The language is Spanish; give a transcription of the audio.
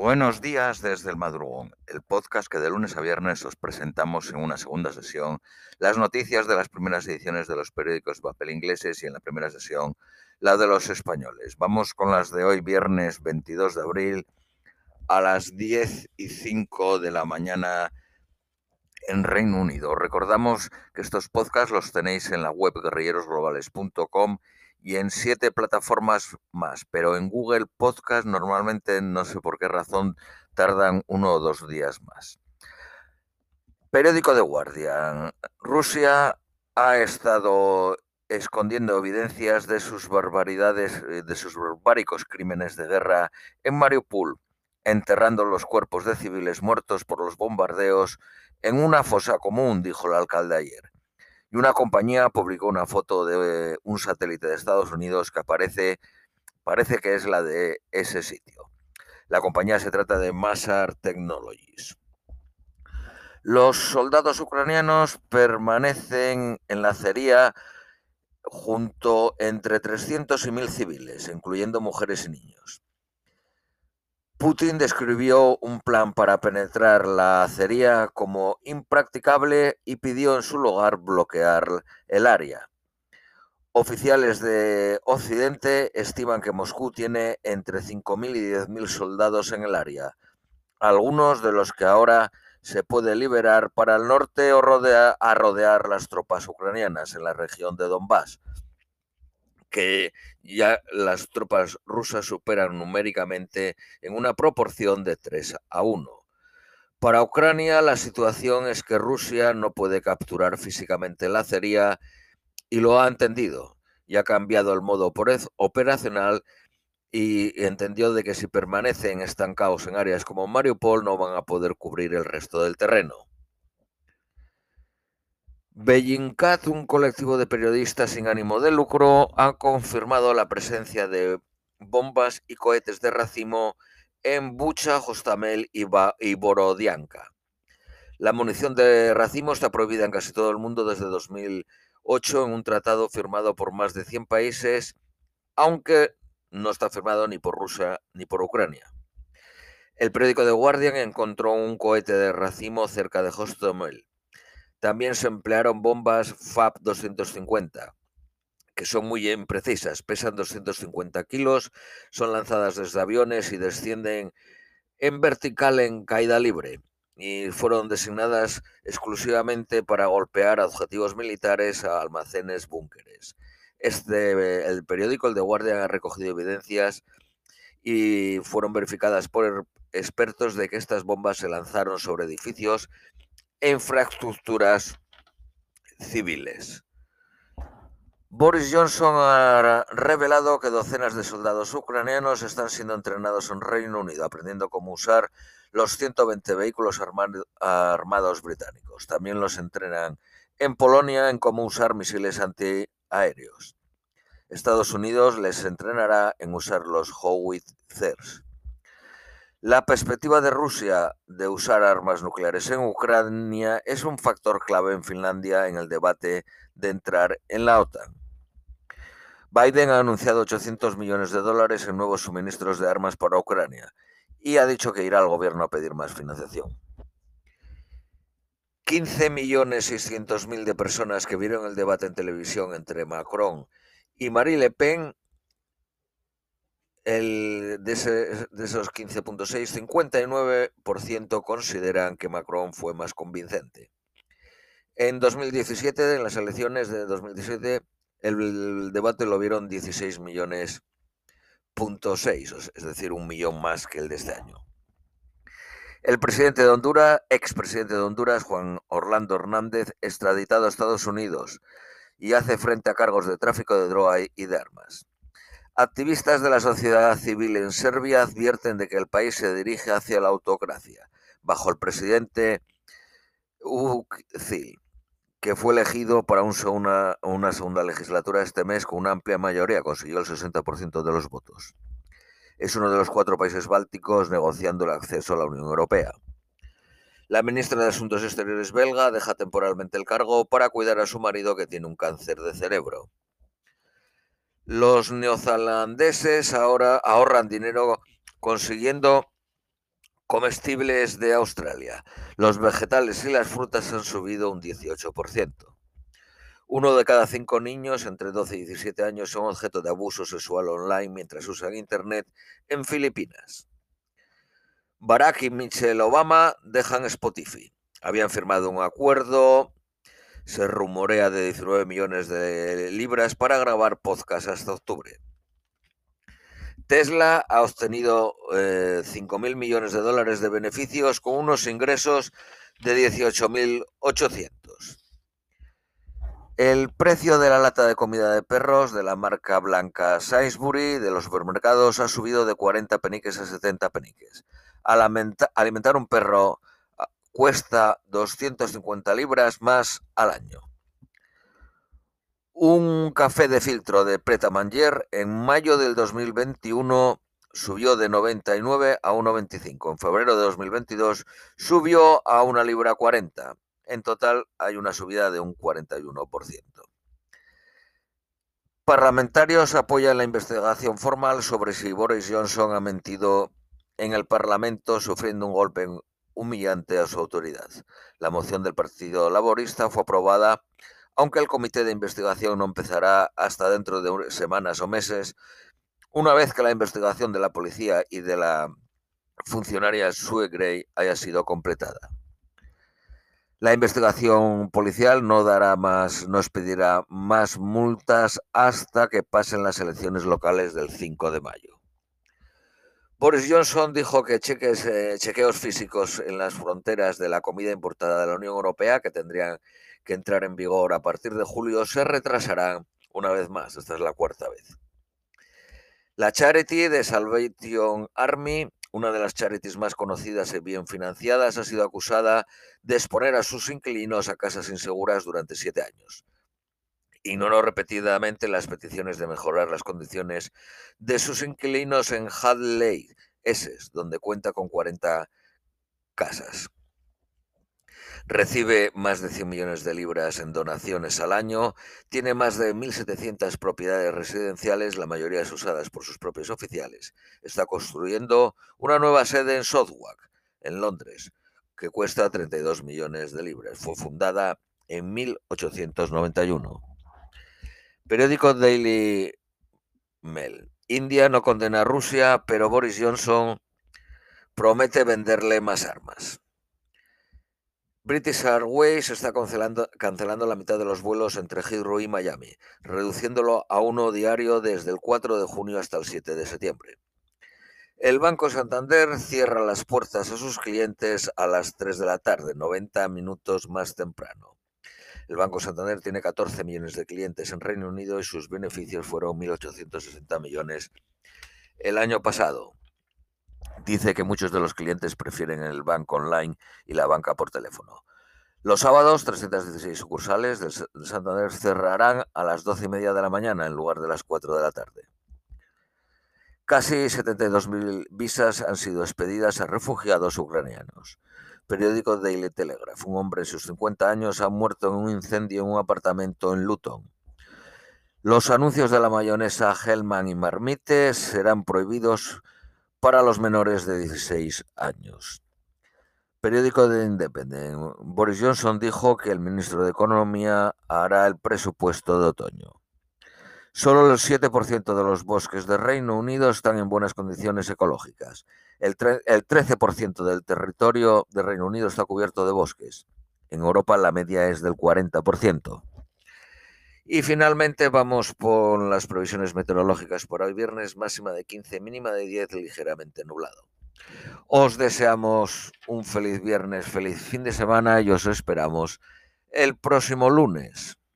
Buenos días desde el madrugón, el podcast que de lunes a viernes os presentamos en una segunda sesión las noticias de las primeras ediciones de los periódicos de papel ingleses y en la primera sesión la de los españoles. Vamos con las de hoy, viernes 22 de abril, a las 10 y 5 de la mañana en Reino Unido. Recordamos que estos podcasts los tenéis en la web guerrillerosglobales.com y en siete plataformas más, pero en Google Podcast normalmente no sé por qué razón tardan uno o dos días más. Periódico de Guardian. Rusia ha estado escondiendo evidencias de sus barbaridades, eh, de sus barbáricos crímenes de guerra en Mariupol, enterrando los cuerpos de civiles muertos por los bombardeos en una fosa común, dijo el alcalde ayer y una compañía publicó una foto de un satélite de Estados Unidos que aparece, parece que es la de ese sitio. La compañía se trata de Masar Technologies. Los soldados ucranianos permanecen en la acería junto entre 300 y 1.000 civiles, incluyendo mujeres y niños. Putin describió un plan para penetrar la acería como impracticable y pidió en su lugar bloquear el área. Oficiales de Occidente estiman que Moscú tiene entre 5.000 y 10.000 soldados en el área, algunos de los que ahora se puede liberar para el norte o a rodear las tropas ucranianas en la región de Donbass que ya las tropas rusas superan numéricamente en una proporción de 3 a 1. Para Ucrania la situación es que Rusia no puede capturar físicamente la acería y lo ha entendido y ha cambiado el modo operacional y entendió de que si permanecen estancados en áreas como Mariupol no van a poder cubrir el resto del terreno. Bellingcat, un colectivo de periodistas sin ánimo de lucro, ha confirmado la presencia de bombas y cohetes de racimo en Bucha, Hostamel y, Borodianka. La munición de racimo está prohibida en casi todo el mundo desde 2008 en un tratado firmado por más de 100 países, aunque no está firmado ni por Rusia ni por Ucrania. El periódico The Guardian encontró un cohete de racimo cerca de Hostomel. También se emplearon bombas FAB 250, que son muy imprecisas, pesan 250 kilos, son lanzadas desde aviones y descienden en vertical en caída libre y fueron designadas exclusivamente para golpear objetivos militares a almacenes búnkeres. Este, el periódico El de Guardia ha recogido evidencias y fueron verificadas por expertos de que estas bombas se lanzaron sobre edificios infraestructuras civiles. Boris Johnson ha revelado que docenas de soldados ucranianos están siendo entrenados en Reino Unido, aprendiendo cómo usar los 120 vehículos armados británicos. También los entrenan en Polonia en cómo usar misiles antiaéreos. Estados Unidos les entrenará en usar los Howitzers. La perspectiva de Rusia de usar armas nucleares en Ucrania es un factor clave en Finlandia en el debate de entrar en la OTAN. Biden ha anunciado 800 millones de dólares en nuevos suministros de armas para Ucrania y ha dicho que irá al gobierno a pedir más financiación. 15 millones mil de personas que vieron el debate en televisión entre Macron y Marie Le Pen el, de, de esos 15.6, 59% consideran que Macron fue más convincente. En 2017, en las elecciones de 2017, el, debate lo vieron 16 millones es decir, un millón más que el de este año. El presidente de Honduras, expresidente de Honduras, Juan Orlando Hernández, extraditado a Estados Unidos y hace frente a cargos de tráfico de droga y de armas. Activistas de la sociedad civil en Serbia advierten de que el país se dirige hacia la autocracia, bajo el presidente Ukcil, que fue elegido para una, una segunda legislatura este mes con una amplia mayoría, consiguió el 60% de los votos. Es uno de los cuatro países bálticos negociando el acceso a la Unión Europea. La ministra de Asuntos Exteriores belga deja temporalmente el cargo para cuidar a su marido que tiene un cáncer de cerebro. Los neozelandeses ahora ahorran dinero consiguiendo Comestibles de Australia. Los vegetales y las frutas han subido un 18%. Uno de cada cinco niños entre 12 y 17 años son objeto de abuso sexual online mientras usan Internet en Filipinas. Barack y Michelle Obama dejan Spotify. Habían firmado un acuerdo, se rumorea de 19 millones de libras para grabar podcast hasta octubre. Tesla ha obtenido eh, 5.000 millones de dólares de beneficios con unos ingresos de 18.800. El precio de la lata de comida de perros de la marca blanca Sainsbury de los supermercados ha subido de 40 peniques a 70 peniques. Al alimentar un perro cuesta 250 libras más al año. Un café de filtro de Pret a Manger en mayo del 2021 subió de 99 a 1,25. En febrero de 2022 subió a una libra 40. En total hay una subida de un 41%. Parlamentarios apoyan la investigación formal sobre si Boris Johnson ha mentido en el Parlamento sufriendo un golpe humillante a su autoridad. La moción del Partido Laborista fue aprobada aunque el comité de investigación no empezará hasta dentro de semanas o meses, una vez que la investigación de la policía y de la funcionaria Sue Gray haya sido completada. La investigación policial no dará más, no expedirá más multas hasta que pasen las elecciones locales del 5 de mayo. Boris Johnson dijo que cheques, eh, chequeos físicos en las fronteras de la comida importada de la Unión Europea, que tendrían que entrar en vigor a partir de julio se retrasará una vez más. Esta es la cuarta vez. La Charity de Salvation Army, una de las charities más conocidas y bien financiadas, ha sido acusada de exponer a sus inquilinos a casas inseguras durante siete años. Ignoró repetidamente las peticiones de mejorar las condiciones de sus inquilinos en Hadley, Essex, donde cuenta con 40 casas. Recibe más de 100 millones de libras en donaciones al año, tiene más de 1.700 propiedades residenciales, la mayoría usadas por sus propios oficiales. Está construyendo una nueva sede en Southwark, en Londres, que cuesta 32 millones de libras. Fue fundada en 1891. Periódico Daily Mail. India no condena a Rusia, pero Boris Johnson promete venderle más armas. British Airways está cancelando, la mitad de los vuelos entre Heathrow y Miami, reduciéndolo a uno diario desde el 4 de junio hasta el 7 de septiembre. El Banco Santander cierra las puertas a sus clientes a las 3 de la tarde, 90 minutos más temprano. El Banco Santander tiene 14 millones de clientes en Reino Unido y sus beneficios fueron 1.860 millones el año pasado. Dice que muchos de los clientes prefieren el banco online y la banca por teléfono. Los sábados, 316 sucursales del Santander cerrarán a las 12 y media de la mañana en lugar de las 4 de la tarde. Casi 72.000 visas han sido expedidas a refugiados ucranianos. Periódico Daily Telegraph. Un hombre de sus 50 años ha muerto en un incendio en un apartamento en Luton. Los anuncios de la mayonesa Hellman y Marmite serán prohibidos para los menores de 16 años. Periódico de Independent. Boris Johnson dijo que el ministro de Economía hará el presupuesto de otoño. Solo el 7% de los bosques de Reino Unido están en buenas condiciones ecológicas. El, el 13% del territorio de Reino Unido está cubierto de bosques. En Europa la media es del 40%. Y finalmente vamos por las previsiones meteorológicas por hoy viernes, máxima de 15, mínima de 10, ligeramente nublado. Os deseamos un feliz viernes, feliz fin de semana y os esperamos el próximo lunes.